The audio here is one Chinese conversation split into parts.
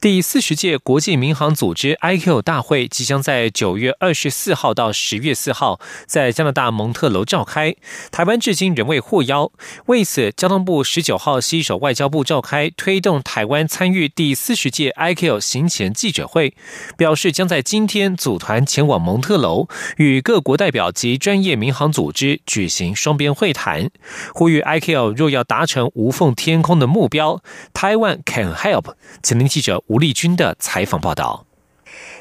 第四十届国际民航组织 IQ 大会即将在九月二十四号到十月四号在加拿大蒙特楼召开，台湾至今仍未获邀。为此，交通部十九号携手外交部召开推动台湾参与第四十届 IQ 行前记者会，表示将在今天组团前往蒙特楼，与各国代表及专业民航组织举行双边会谈，呼吁 IQ 若要达成无缝天空的目标，台湾 can help。请您记。者吴立军的采访报道。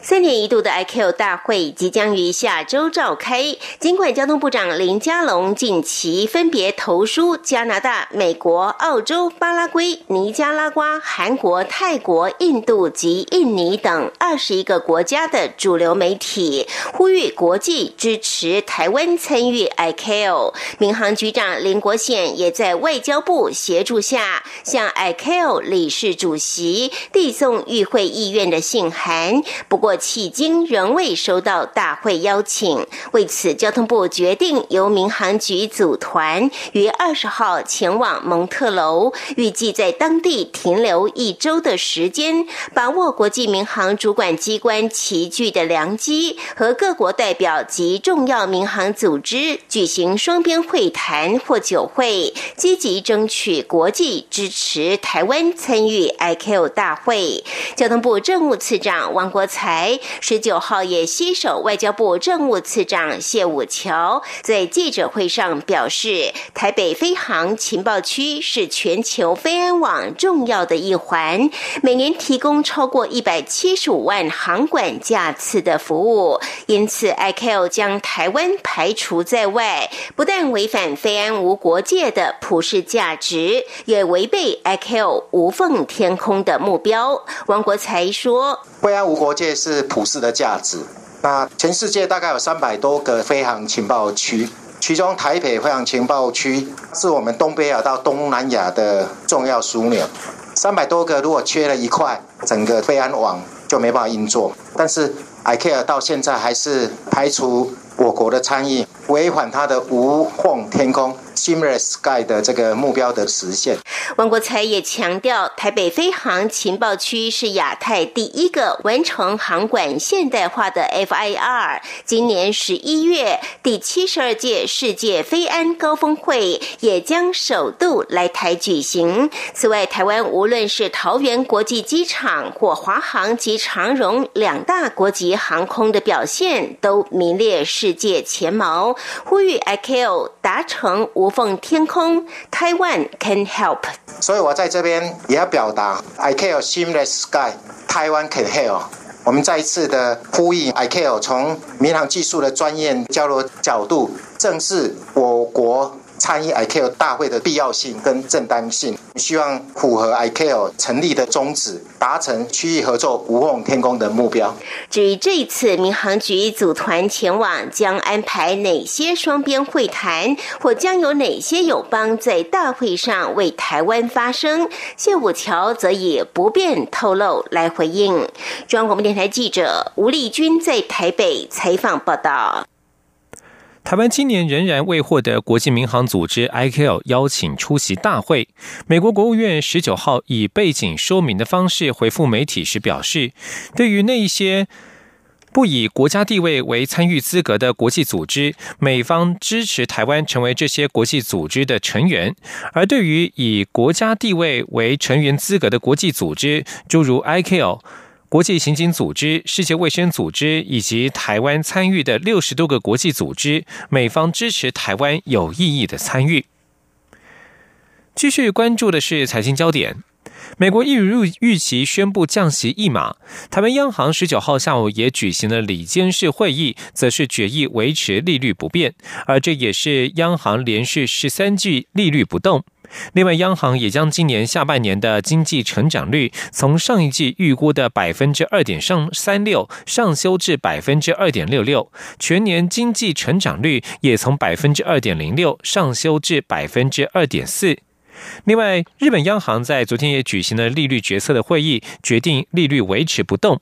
三年一度的 IQ 大会即将于下周召开。尽管交通部长林佳龙近期分别投书加拿大、美国、澳洲、巴拉圭、尼加拉瓜、韩国、泰国、印度及印尼等二十一个国家的主流媒体，呼吁国际支持台湾参与 IQ。民航局长林国宪也在外交部协助下，向 IQ 理事主席递送与会意愿的信函。不过，迄今仍未收到大会邀请。为此，交通部决定由民航局组团于二十号前往蒙特楼，预计在当地停留一周的时间，把握国际民航主管机关齐聚的良机，和各国代表及重要民航组织举行双边会谈或酒会，积极争取国际支持台湾参与 IQ 大会。交通部政务次长王国。才十九号也携手外交部政务次长谢武桥，在记者会上表示，台北飞航情报区是全球飞安网重要的一环，每年提供超过一百七十五万航管架次的服务，因此 I C O 将台湾排除在外，不但违反飞安无国界的普世价值，也违背 I C O 无缝天空的目标。王国才说：“飞安无国界。”是是普世的价值。那全世界大概有三百多个飞航情报区，其中台北飞航情报区是我们东北亚到东南亚的重要枢纽。三百多个，如果缺了一块，整个飞安网就没办法运作。但是 ICAO 到现在还是排除我国的参与，违反它的无缝天空。Seamless Sky 的这个目标的实现，王国才也强调，台北飞航情报区是亚太第一个完成航管现代化的 FIR。今年十一月，第七十二届世界飞安高峰会也将首度来台举行。此外，台湾无论是桃园国际机场或华航及长荣两大国际航空的表现，都名列世界前茅。呼吁 ICAO 达成无。奉天空台湾 can help。所以我在这边也要表达，I care seamless sky，台湾 can help。我们再一次的呼吁，I care 从民航技术的专业交流角度，正视我国。参与 ICAO 大会的必要性跟正当性，希望符合 ICAO 成立的宗旨，达成区域合作无缝天空的目标。至于这一次民航局组团前往，将安排哪些双边会谈，或将有哪些友邦在大会上为台湾发声，谢武桥则以不便透露来回应。中央广播电台记者吴丽君在台北采访报道。台湾今年仍然未获得国际民航组织 ICAO 邀请出席大会。美国国务院十九号以背景说明的方式回复媒体时表示，对于那一些不以国家地位为参与资格的国际组织，美方支持台湾成为这些国际组织的成员；而对于以国家地位为成员资格的国际组织，诸如 ICAO。国际刑警组织、世界卫生组织以及台湾参与的六十多个国际组织，美方支持台湾有意义的参与。继续关注的是财经焦点。美国一如预期宣布降息一码，台湾央行十九号下午也举行了里监事会议，则是决议维持利率不变，而这也是央行连续十三季利率不动。另外，央行也将今年下半年的经济成长率从上一季预估的百分之二点上三六上修至百分之二点六六，全年经济成长率也从百分之二点零六上修至百分之二点四。另外，日本央行在昨天也举行了利率决策的会议，决定利率维持不动。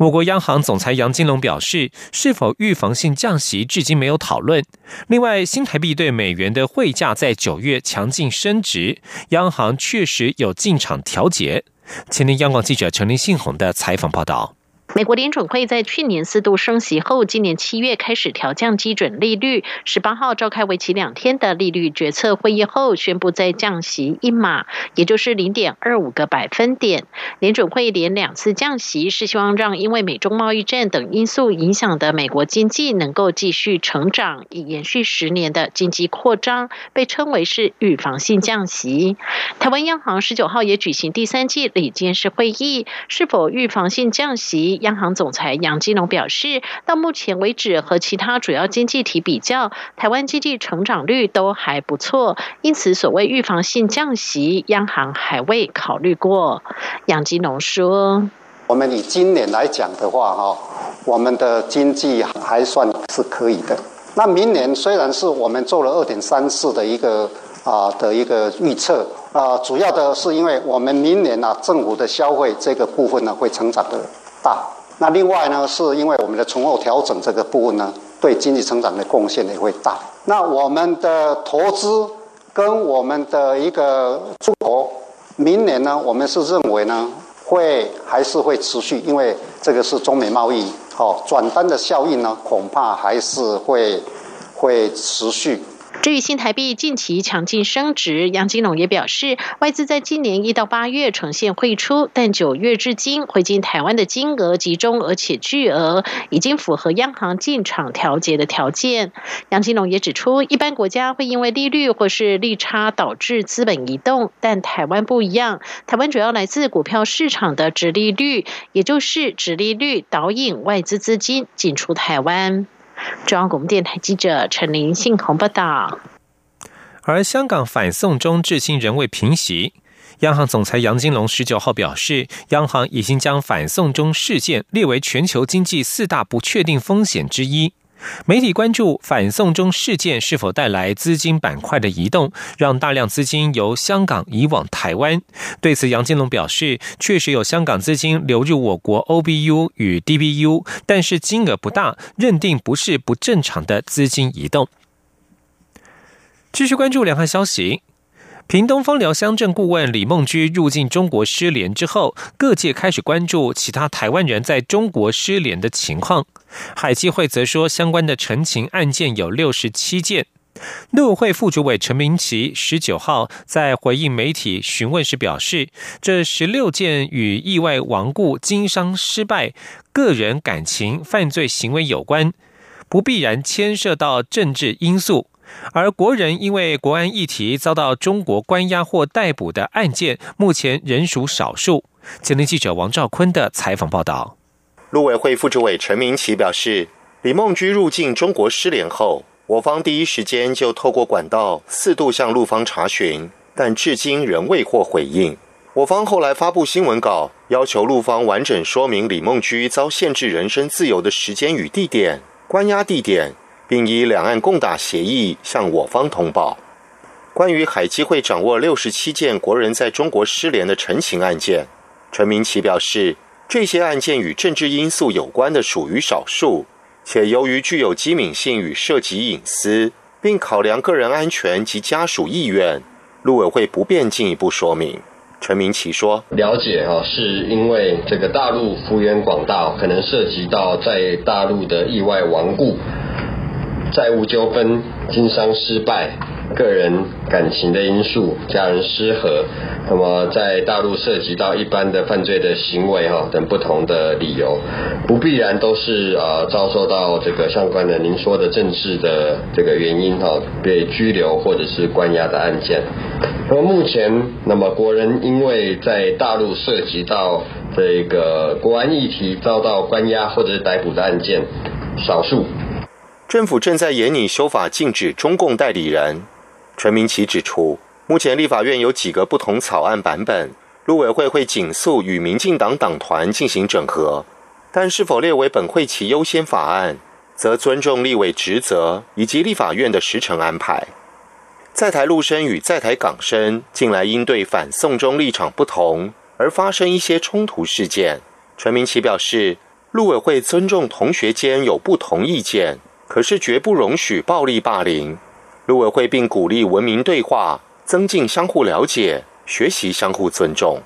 我国央行总裁杨金龙表示，是否预防性降息至今没有讨论。另外，新台币对美元的汇价在九月强劲升值，央行确实有进场调节。前天央广记者陈林信宏的采访报道。美国联准会在去年四度升息后，今年七月开始调降基准利率。十八号召开为期两天的利率决策会议后，宣布再降息一码，也就是零点二五个百分点。联准会连两次降息，是希望让因为美中贸易战等因素影响的美国经济能够继续成长，以延续十年的经济扩张，被称为是预防性降息。台湾央行十九号也举行第三季理监事会议，是否预防性降息？央行总裁杨金龙表示，到目前为止，和其他主要经济体比较，台湾经济成长率都还不错，因此所谓预防性降息，央行还未考虑过。杨金龙说：“我们以今年来讲的话，哈，我们的经济还算是可以的。那明年虽然是我们做了二点三四的一个啊的一个预测啊，主要的是因为我们明年呢，政府的消费这个部分呢会成长的。”大，那另外呢，是因为我们的从后调整这个部分呢，对经济成长的贡献也会大。那我们的投资跟我们的一个出口，明年呢，我们是认为呢，会还是会持续，因为这个是中美贸易，好转单的效应呢，恐怕还是会会持续。至于新台币近期强劲升值，杨金龙也表示，外资在今年一到八月呈现汇出，但九月至今汇进台湾的金额集中而且巨额，已经符合央行进场调节的条件。杨金龙也指出，一般国家会因为利率或是利差导致资本移动，但台湾不一样，台湾主要来自股票市场的直利率，也就是直利率导引外资资金进出台湾。中央广播电台记者陈林信宏报道。而香港反送中至今仍未平息，央行总裁杨金龙十九号表示，央行已经将反送中事件列为全球经济四大不确定风险之一。媒体关注反送中事件是否带来资金板块的移动，让大量资金由香港移往台湾。对此，杨金龙表示，确实有香港资金流入我国 OBU 与 DBU，但是金额不大，认定不是不正常的资金移动。继续关注两岸消息。屏东方寮乡镇顾问李梦居入境中国失联之后，各界开始关注其他台湾人在中国失联的情况。海基会则说，相关的陈情案件有六十七件。陆委会副主委陈明奇十九号在回应媒体询问时表示，这十六件与意外亡故、经商失败、个人感情、犯罪行为有关，不必然牵涉到政治因素。而国人因为国安议题遭到中国关押或逮捕的案件，目前仍属少数。前天记者王兆坤的采访报道。陆委会副主委陈明奇表示，李梦居入境中国失联后，我方第一时间就透过管道四度向陆方查询，但至今仍未获回应。我方后来发布新闻稿，要求陆方完整说明李梦居遭限制人身自由的时间与地点、关押地点。并以两岸共打协议向我方通报，关于海基会掌握六十七件国人在中国失联的陈情案件，陈明奇表示，这些案件与政治因素有关的属于少数，且由于具有机敏性与涉及隐私，并考量个人安全及家属意愿，陆委会不便进一步说明。陈明奇说：“了解啊，是因为这个大陆幅员广大，可能涉及到在大陆的意外亡故。”债务纠纷、经商失败、个人感情的因素、家人失和，那么在大陆涉及到一般的犯罪的行为哈等不同的理由，不必然都是呃遭受到这个相关的您说的政治的这个原因哈被拘留或者是关押的案件。那么目前，那么国人因为在大陆涉及到这个国安议题遭到关押或者逮捕的案件，少数。政府正在研拟修法，禁止中共代理人。陈明奇指出，目前立法院有几个不同草案版本，陆委会会紧速与民进党党团进行整合，但是否列为本会期优先法案，则尊重立委职责以及立法院的时程安排。在台陆生与在台港生近来因对反送中立场不同而发生一些冲突事件，陈明奇表示，陆委会尊重同学间有不同意见。可是绝不容许暴力霸凌。陆委会并鼓励文明对话，增进相互了解，学习相互尊重。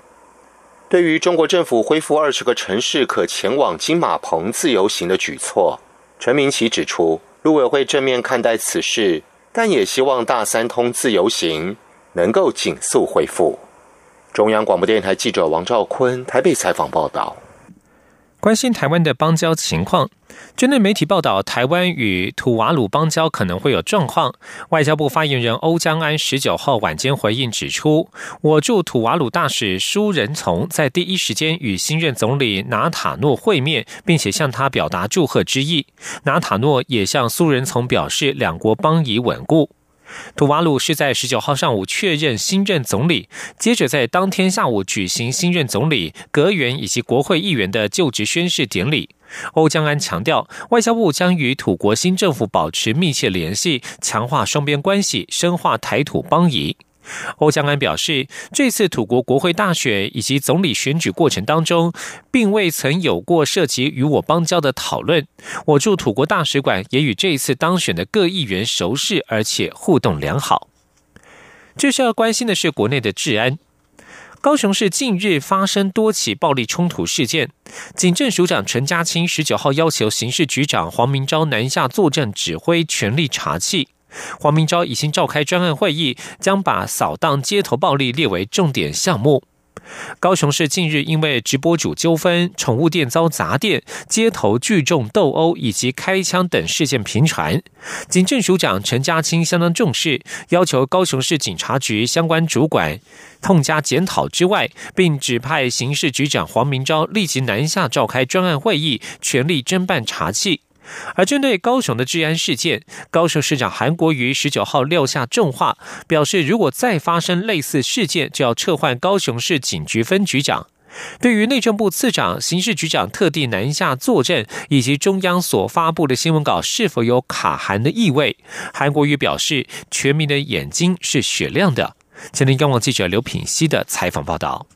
对于中国政府恢复二十个城市可前往金马棚自由行的举措，陈明奇指出，陆委会正面看待此事，但也希望大三通自由行能够紧速恢复。中央广播电台记者王兆坤台北采访报道。关心台湾的邦交情况，针对媒体报道台湾与土瓦鲁邦交可能会有状况，外交部发言人欧江安十九号晚间回应指出，我驻土瓦鲁大使舒仁从在第一时间与新任总理纳塔诺会面，并且向他表达祝贺之意。纳塔诺也向苏仁从表示，两国邦谊稳固。土瓦鲁是在十九号上午确认新任总理，接着在当天下午举行新任总理、阁员以及国会议员的就职宣誓典礼。欧江安强调，外交部将与土国新政府保持密切联系，强化双边关系，深化台土邦谊。欧江安表示，这次土国国会大选以及总理选举过程当中，并未曾有过涉及与我邦交的讨论。我驻土国大使馆也与这一次当选的各议员熟识，而且互动良好。最需要关心的是国内的治安。高雄市近日发生多起暴力冲突事件，警政署长陈家清十九号要求刑事局长黄明昭南下坐镇指挥，全力查缉。黄明昭已经召开专案会议，将把扫荡街头暴力列为重点项目。高雄市近日因为直播主纠纷、宠物店遭砸店、街头聚众斗殴以及开枪等事件频传，警政署长陈家清相当重视，要求高雄市警察局相关主管痛加检讨之外，并指派刑事局长黄明昭立即南下召开专案会议，全力侦办查缉。而针对高雄的治安事件，高雄市长韩国瑜十九号撂下重话，表示如果再发生类似事件，就要撤换高雄市警局分局长。对于内政部次长、刑事局长特地南下坐镇，以及中央所发布的新闻稿是否有卡函的意味，韩国瑜表示，全民的眼睛是雪亮的。前天央网记者刘品熙的采访报道。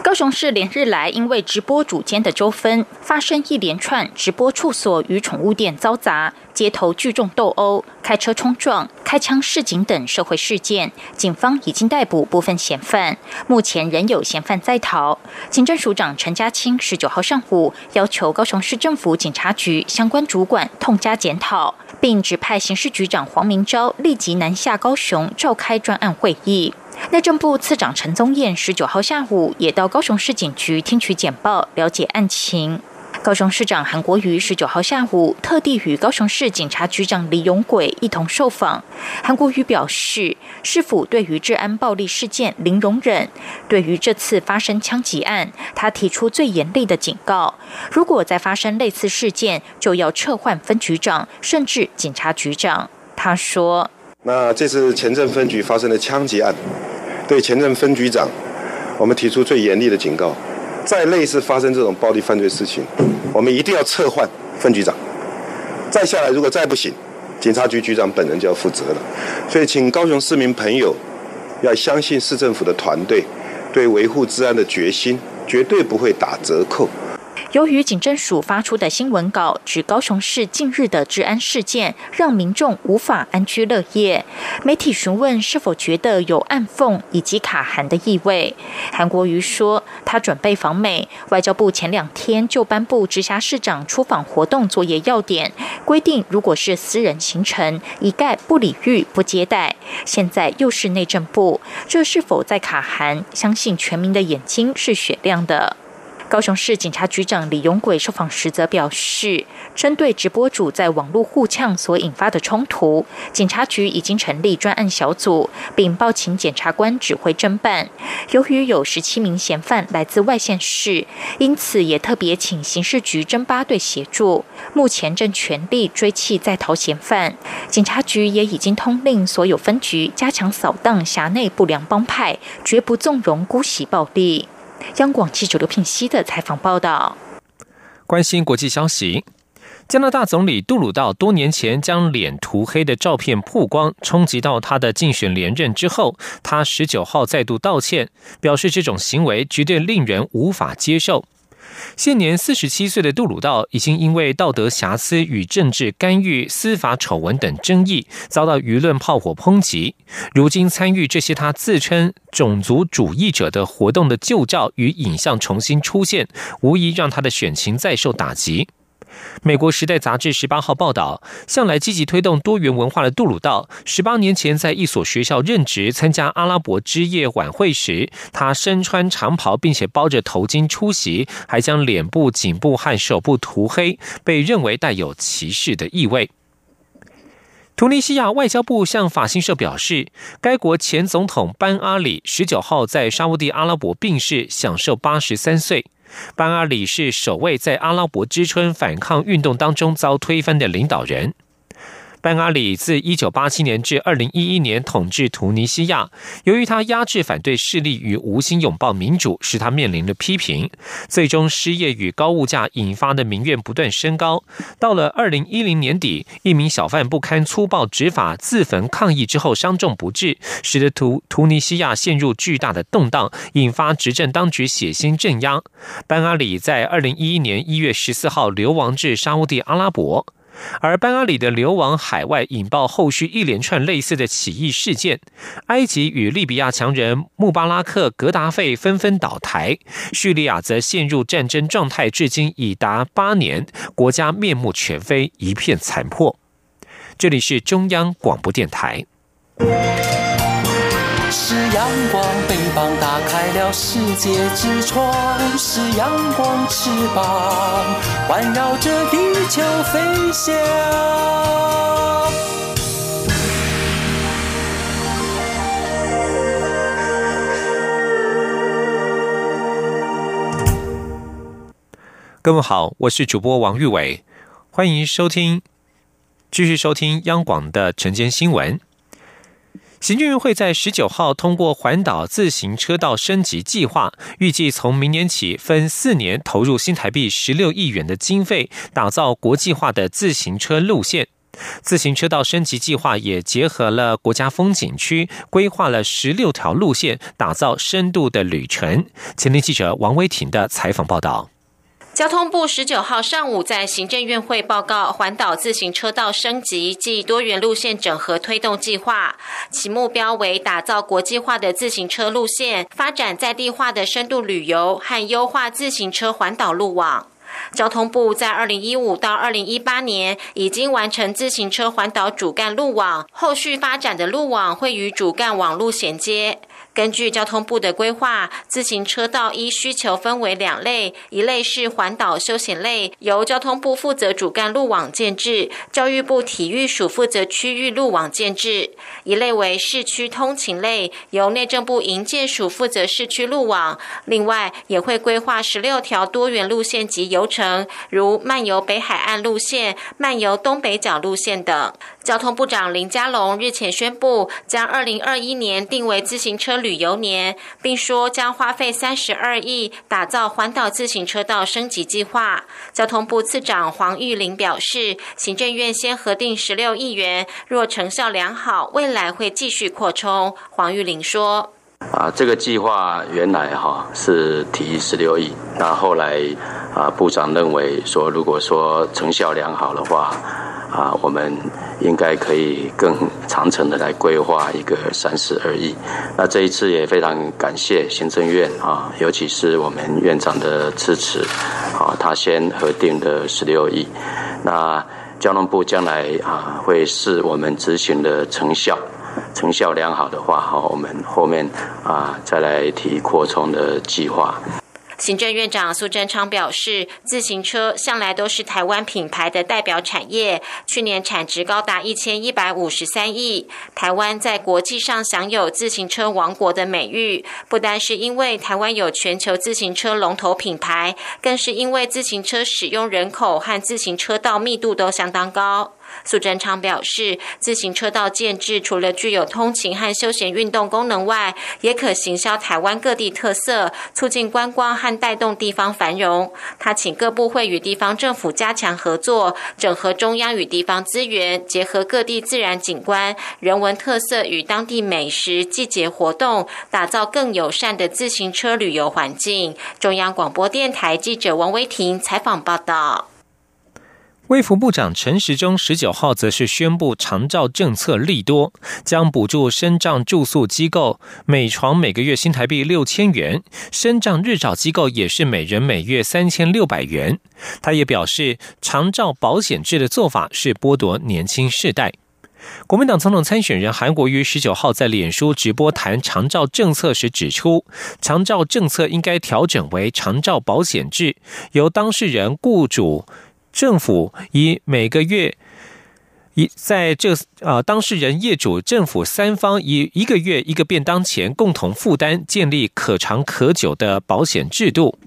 高雄市连日来因为直播主间的纠纷，发生一连串直播处所与宠物店遭砸、街头聚众斗殴、开车冲撞、开枪示警等社会事件。警方已经逮捕部分嫌犯，目前仍有嫌犯在逃。警政署长陈家清十九号上午要求高雄市政府警察局相关主管痛加检讨，并指派刑事局长黄明昭立即南下高雄召开专案会议。内政部次长陈宗彦十九号下午也到高雄市警局听取简报，了解案情。高雄市长韩国瑜十九号下午特地与高雄市警察局长李永贵一同受访。韩国瑜表示，市府对于治安暴力事件零容忍，对于这次发生枪击案，他提出最严厉的警告：如果再发生类似事件，就要撤换分局长，甚至警察局长。他说。那这次前镇分局发生的枪击案，对前任分局长，我们提出最严厉的警告：再类似发生这种暴力犯罪事情，我们一定要撤换分局长。再下来，如果再不行，警察局局长本人就要负责了。所以，请高雄市民朋友要相信市政府的团队对维护治安的决心，绝对不会打折扣。由于警政署发出的新闻稿指高雄市近日的治安事件让民众无法安居乐业，媒体询问是否觉得有暗讽以及卡韩的意味，韩国瑜说他准备访美，外交部前两天就颁布直辖市长出访活动作业要点，规定如果是私人行程，一概不礼遇不接待。现在又是内政部，这是否在卡韩？相信全民的眼睛是雪亮的。高雄市警察局长李永贵受访时则表示，针对直播主在网络互呛所引发的冲突，警察局已经成立专案小组，并报请检察官指挥侦办。由于有十七名嫌犯来自外县市，因此也特别请刑事局侦八队协助，目前正全力追缉在逃嫌犯。警察局也已经通令所有分局加强扫荡辖内不良帮派，绝不纵容姑息暴力。央广记者刘聘熙的采访报道。关心国际消息，加拿大总理杜鲁道多年前将脸涂黑的照片曝光，冲击到他的竞选连任之后，他十九号再度道歉，表示这种行为绝对令人无法接受。现年四十七岁的杜鲁道，已经因为道德瑕疵与政治干预、司法丑闻等争议，遭到舆论炮火抨击。如今参与这些他自称种族主义者的活动的旧照与影像重新出现，无疑让他的选情再受打击。美国《时代》杂志十八号报道，向来积极推动多元文化的杜鲁道，十八年前在一所学校任职，参加阿拉伯之夜晚会时，他身穿长袍并且包着头巾出席，还将脸部、颈部和手部涂黑，被认为带有歧视的意味。突尼西亚外交部向法新社表示，该国前总统班阿里十九号在沙地阿拉伯病逝，享受八十三岁。班阿里是首位在阿拉伯之春反抗运动当中遭推翻的领导人。班阿里自一九八七年至二零一一年统治突尼西亚，由于他压制反对势力与无心拥抱民主，使他面临了批评，最终失业与高物价引发的民怨不断升高。到了二零一零年底，一名小贩不堪粗暴执法自焚抗议之后伤重不治，使得突突尼西亚陷入巨大的动荡，引发执政当局血腥镇压。班阿里在二零一一年一月十四号流亡至沙地阿拉伯。而班阿里的流亡海外，引爆后续一连串类似的起义事件。埃及与利比亚强人穆巴拉克、格达费纷纷倒台，叙利亚则陷入战争状态，至今已达八年，国家面目全非，一片残破。这里是中央广播电台。是阳光，翅膀打开了世界之窗；是阳光，翅膀环绕着地球飞翔。各位好，我是主播王玉伟，欢迎收听，继续收听央广的晨间新闻。行政院会在十九号通过环岛自行车道升级计划，预计从明年起分四年投入新台币十六亿元的经费，打造国际化的自行车路线。自行车道升级计划也结合了国家风景区，规划了十六条路线，打造深度的旅程。前天记者王威婷的采访报道。交通部十九号上午在行政院会报告环岛自行车道升级暨多元路线整合推动计划，其目标为打造国际化的自行车路线，发展在地化的深度旅游和优化自行车环岛路网。交通部在二零一五到二零一八年已经完成自行车环岛主干路网，后续发展的路网会与主干网路衔接。根据交通部的规划，自行车道依需求分为两类，一类是环岛休闲类，由交通部负责主干路网建制，教育部体育署负责区域路网建制；一类为市区通勤类，由内政部营建署负责市区路网。另外，也会规划十六条多元路线及游程，如漫游北海岸路线、漫游东北角路线等。交通部长林佳龙日前宣布，将二零二一年定为自行车旅游年，并说将花费三十二亿打造环岛自行车道升级计划。交通部次长黄玉玲表示，行政院先核定十六亿元，若成效良好，未来会继续扩充。黄玉玲说。啊，这个计划原来哈是提十六亿，那后来啊部长认为说，如果说成效良好的话，啊我们应该可以更长程的来规划一个三十二亿。那这一次也非常感谢行政院啊，尤其是我们院长的支持，啊他先核定的十六亿，那交通部将来啊会视我们执行的成效。成效良好的话，哈，我们后面啊再来提扩充的计划。行政院长苏贞昌表示，自行车向来都是台湾品牌的代表产业，去年产值高达一千一百五十三亿。台湾在国际上享有自行车王国的美誉，不单是因为台湾有全球自行车龙头品牌，更是因为自行车使用人口和自行车道密度都相当高。苏贞昌表示，自行车道建制除了具有通勤和休闲运动功能外，也可行销台湾各地特色，促进观光和带动地方繁荣。他请各部会与地方政府加强合作，整合中央与地方资源，结合各地自然景观、人文特色与当地美食、季节活动，打造更友善的自行车旅游环境。中央广播电台记者王威婷采访报道。卫福部长陈时中十九号则是宣布长照政策利多，将补助身障住宿机构每床每个月新台币六千元，身障日照机构也是每人每月三千六百元。他也表示，长照保险制的做法是剥夺年轻世代。国民党总统参选人韩国瑜十九号在脸书直播谈长照政策时指出，长照政策应该调整为长照保险制，由当事人、雇主。政府以每个月以在这啊当事人、业主、政府三方以一个月一个便当前共同负担，建立可长可久的保险制度。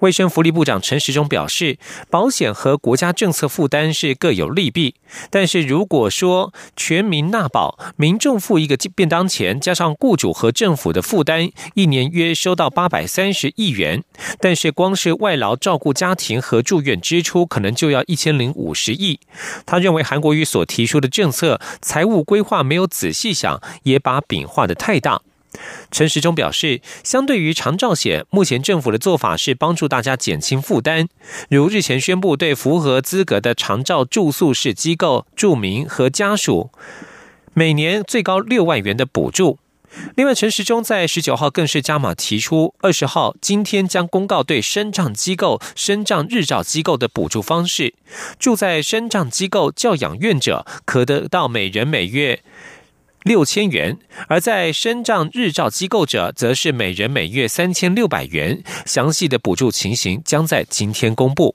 卫生福利部长陈时中表示，保险和国家政策负担是各有利弊，但是如果说全民纳保，民众付一个便当钱，加上雇主和政府的负担，一年约收到八百三十亿元，但是光是外劳照顾家庭和住院支出，可能就要一千零五十亿。他认为韩国瑜所提出的政策财务规划没有仔细想，也把饼画的太大。陈时中表示，相对于长照险，目前政府的做法是帮助大家减轻负担，如日前宣布对符合资格的长照住宿式机构住民和家属，每年最高六万元的补助。另外，陈时中在十九号更是加码提出，二十号今天将公告对生障机构、生障日照机构的补助方式，住在生障机构教养院者可得到每人每月。六千元，而在身障日照机构者，则是每人每月三千六百元。详细的补助情形将在今天公布。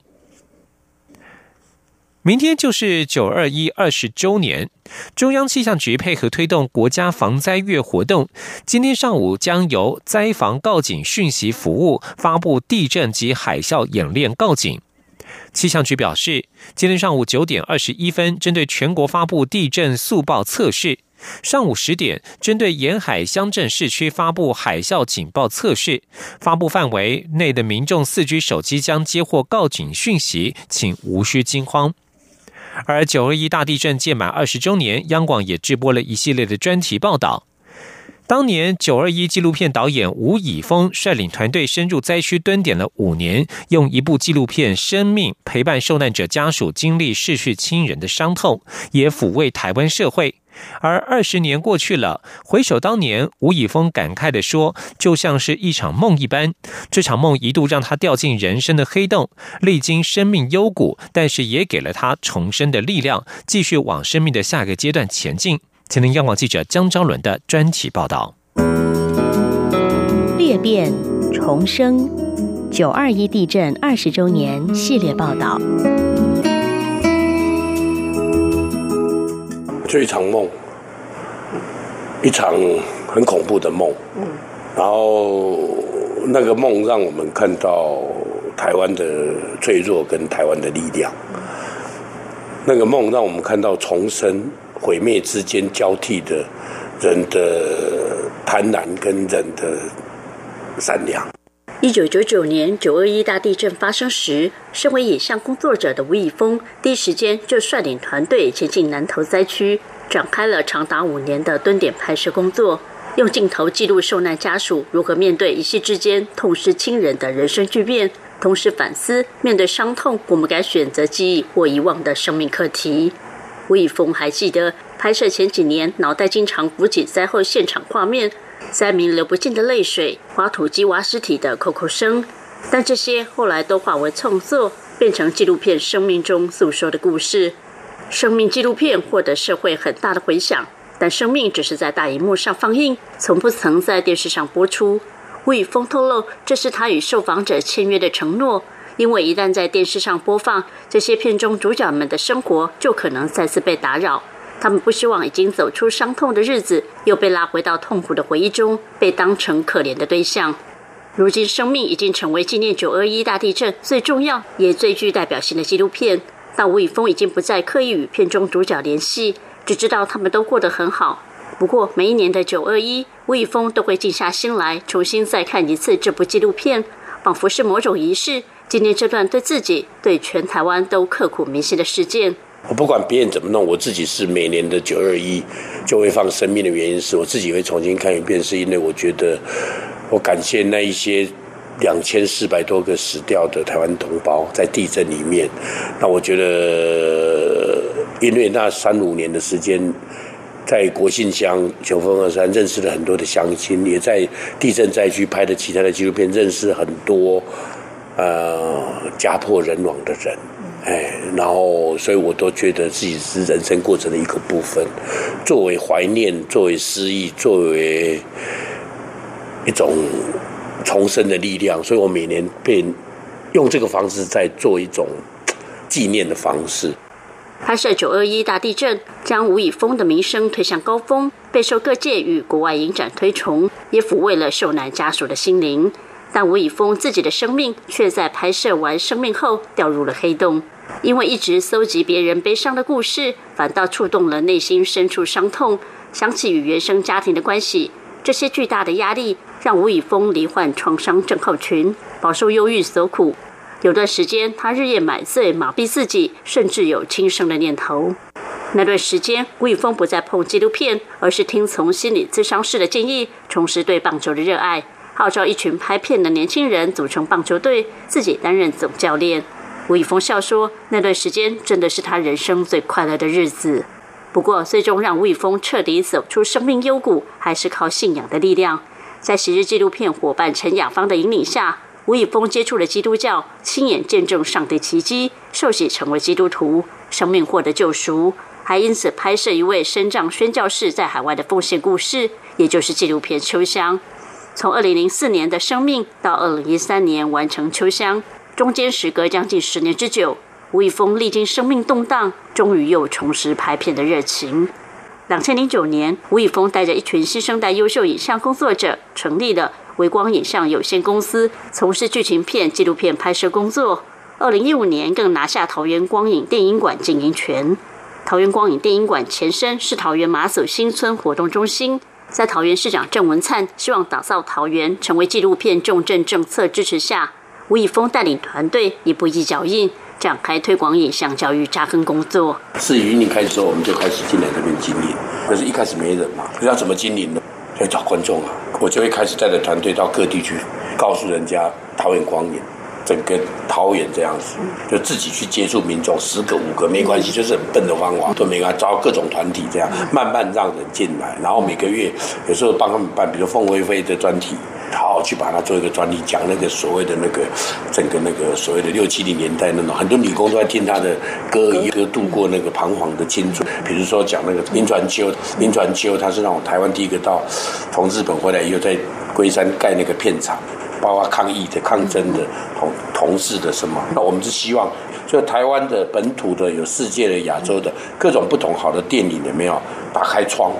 明天就是九二一二十周年，中央气象局配合推动国家防灾月活动，今天上午将由灾防告警讯息服务发布地震及海啸演练告警。气象局表示，今天上午九点二十一分，针对全国发布地震速报测试。上午十点，针对沿海乡镇市区发布海啸警报测试，发布范围内的民众四 G 手机将接获告警讯息，请无需惊慌。而九二一大地震届满二十周年，央广也直播了一系列的专题报道。当年九二一纪录片导演吴以峰率领团队深入灾区蹲点了五年，用一部纪录片生命陪伴受难者家属经历逝去亲人的伤痛，也抚慰台湾社会。而二十年过去了，回首当年，吴以峰感慨地说：“就像是一场梦一般，这场梦一度让他掉进人生的黑洞，历经生命幽谷，但是也给了他重生的力量，继续往生命的下个阶段前进。”前听央广记者江昭伦的专题报道。裂变重生，九二一地震二十周年系列报道。这一场梦，一场很恐怖的梦。然后那个梦让我们看到台湾的脆弱跟台湾的力量。那个梦让我们看到重生、毁灭之间交替的人的贪婪跟人的善良。一九九九年九二一大地震发生时，身为影像工作者的吴以峰，第一时间就率领团队前进南投灾区，展开了长达五年的蹲点拍摄工作。用镜头记录受难家属如何面对一夕之间痛失亲人的人生巨变，同时反思面对伤痛，我们该选择记忆或遗忘的生命课题。吴以峰还记得拍摄前几年，脑袋经常浮起灾后现场画面，灾民流不尽的泪水，挖土机挖尸体的口口声，但这些后来都化为创作，变成纪录片《生命中诉说的故事》。生命纪录片获得社会很大的回响，但生命只是在大荧幕上放映，从不曾在电视上播出。吴宇峰透露，这是他与受访者签约的承诺。因为一旦在电视上播放这些片中主角们的生活，就可能再次被打扰。他们不希望已经走出伤痛的日子，又被拉回到痛苦的回忆中，被当成可怜的对象。如今，生命已经成为纪念九二一大地震最重要也最具代表性的纪录片。但吴以峰已经不再刻意与片中主角联系，只知道他们都过得很好。不过，每一年的九二一，吴以峰都会静下心来，重新再看一次这部纪录片，仿佛是某种仪式。纪念这段对自己、对全台湾都刻骨铭心的事件。我不管别人怎么弄，我自己是每年的九二一就会放生命的原因，是我自己会重新看一遍，是因为我觉得我感谢那一些两千四百多个死掉的台湾同胞在地震里面。那我觉得，因为那三五年的时间，在国信乡九峰二山认识了很多的乡亲，也在地震灾区拍的其他的纪录片认识很多。呃，家破人亡的人，哎，然后，所以我都觉得自己是人生过程的一个部分，作为怀念，作为诗意，作为一种重生的力量，所以我每年便用这个方式在做一种纪念的方式。拍摄九二一大地震，将吴以峰的名声推向高峰，备受各界与国外影展推崇，也抚慰了受难家属的心灵。但吴以峰自己的生命却在拍摄完生命后掉入了黑洞，因为一直搜集别人悲伤的故事，反倒触动了内心深处伤痛。想起与原生家庭的关系，这些巨大的压力让吴以峰罹患创伤症候群，饱受忧郁所苦。有段时间，他日夜买醉，麻痹自己，甚至有轻生的念头。那段时间，吴以峰不再碰纪录片，而是听从心理咨商师的建议，重拾对棒球的热爱。号召一群拍片的年轻人组成棒球队，自己担任总教练。吴以峰笑说：“那段时间真的是他人生最快乐的日子。”不过，最终让吴以峰彻底走出生命幽谷，还是靠信仰的力量。在昔日纪录片伙伴陈雅芳的引领下，吴以峰接触了基督教，亲眼见证上帝奇迹，受洗成为基督徒，生命获得救赎，还因此拍摄一位身障宣教士在海外的奉献故事，也就是纪录片《秋香》。从二零零四年的生命到二零一三年完成《秋香》，中间时隔将近十年之久，吴以峰历经生命动荡，终于又重拾拍片的热情。两千零九年，吴以峰带着一群新生代优秀影像工作者，成立了微光影像有限公司，从事剧情片、纪录片拍摄工作。二零一五年，更拿下桃园光影电影馆经营权。桃园光影电影馆前身是桃园马祖新村活动中心。在桃园市长郑文灿希望打造桃园成为纪录片重镇政策支持下，吴以峰带领团队一步一脚印展开推广影像教育扎根工作。是云林开始时候，我们就开始进来这边经营，可是一开始没人嘛，要怎么经营呢？要找观众啊！我就会开始带着团队到各地去，告诉人家桃园光影。整个桃园这样子，就自己去接触民众，十个五个没关系，就是很笨的方法都没关系，找各种团体这样慢慢让人进来，然后每个月有时候帮他们办，比如凤飞飞的专题，好好去把它做一个专题，讲那个所谓的那个整个那个所谓的六七零年代那种，很多女工都在听他的歌，一个度过那个彷徨的青春。比如说讲那个林传秋，林传秋他是让我台湾第一个到从日本回来以后在龟山盖那个片场。包括抗疫的、抗争的、同同事的什么？那我们是希望，就台湾的本土的、有世界的、亚洲的各种不同好的电影有没有打开窗，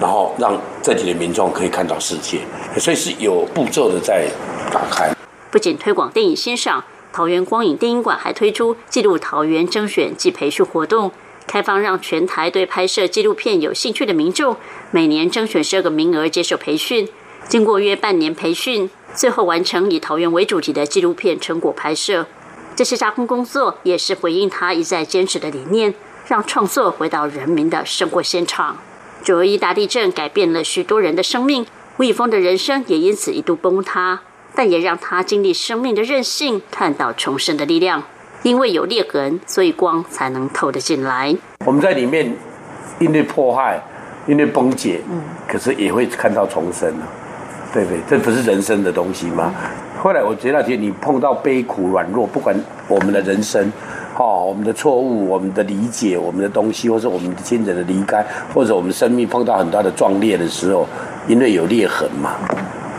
然后让这里的民众可以看到世界，所以是有步骤的在打开。不仅推广电影欣赏，桃园光影电影馆还推出记录桃园征选及培训活动，开放让全台对拍摄纪录片有兴趣的民众，每年征选十二个名额接受培训。经过约半年培训，最后完成以桃园为主题的纪录片成果拍摄。这些加工工作也是回应他一再坚持的理念，让创作回到人民的生活现场。九二一大地震改变了许多人的生命，吴以峰的人生也因此一度崩塌，但也让他经历生命的韧性，看到重生的力量。因为有裂痕，所以光才能透得进来。我们在里面，因为迫害，因为崩解，嗯，可是也会看到重生啊，对不对？这不是人生的东西吗？后来我觉得，你碰到悲苦软弱，不管我们的人生。哦，我们的错误，我们的理解，我们的东西，或者我们的亲人的离开，或者我们生命碰到很大的壮烈的时候，因为有裂痕嘛，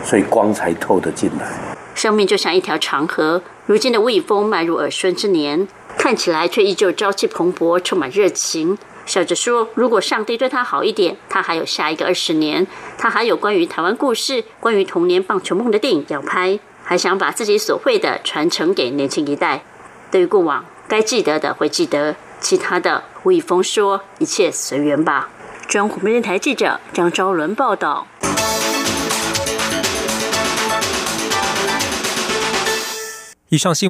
所以光才透得进来。生命就像一条长河，如今的魏峰迈入耳顺之年，看起来却依旧朝气蓬勃，充满热情，笑着说：“如果上帝对他好一点，他还有下一个二十年，他还有关于台湾故事、关于童年棒球梦的电影要拍，还想把自己所会的传承给年轻一代。”对于过往。该记得的会记得，其他的吴以峰说：“一切随缘吧。”中央广播电台记者张昭伦报道。以上新。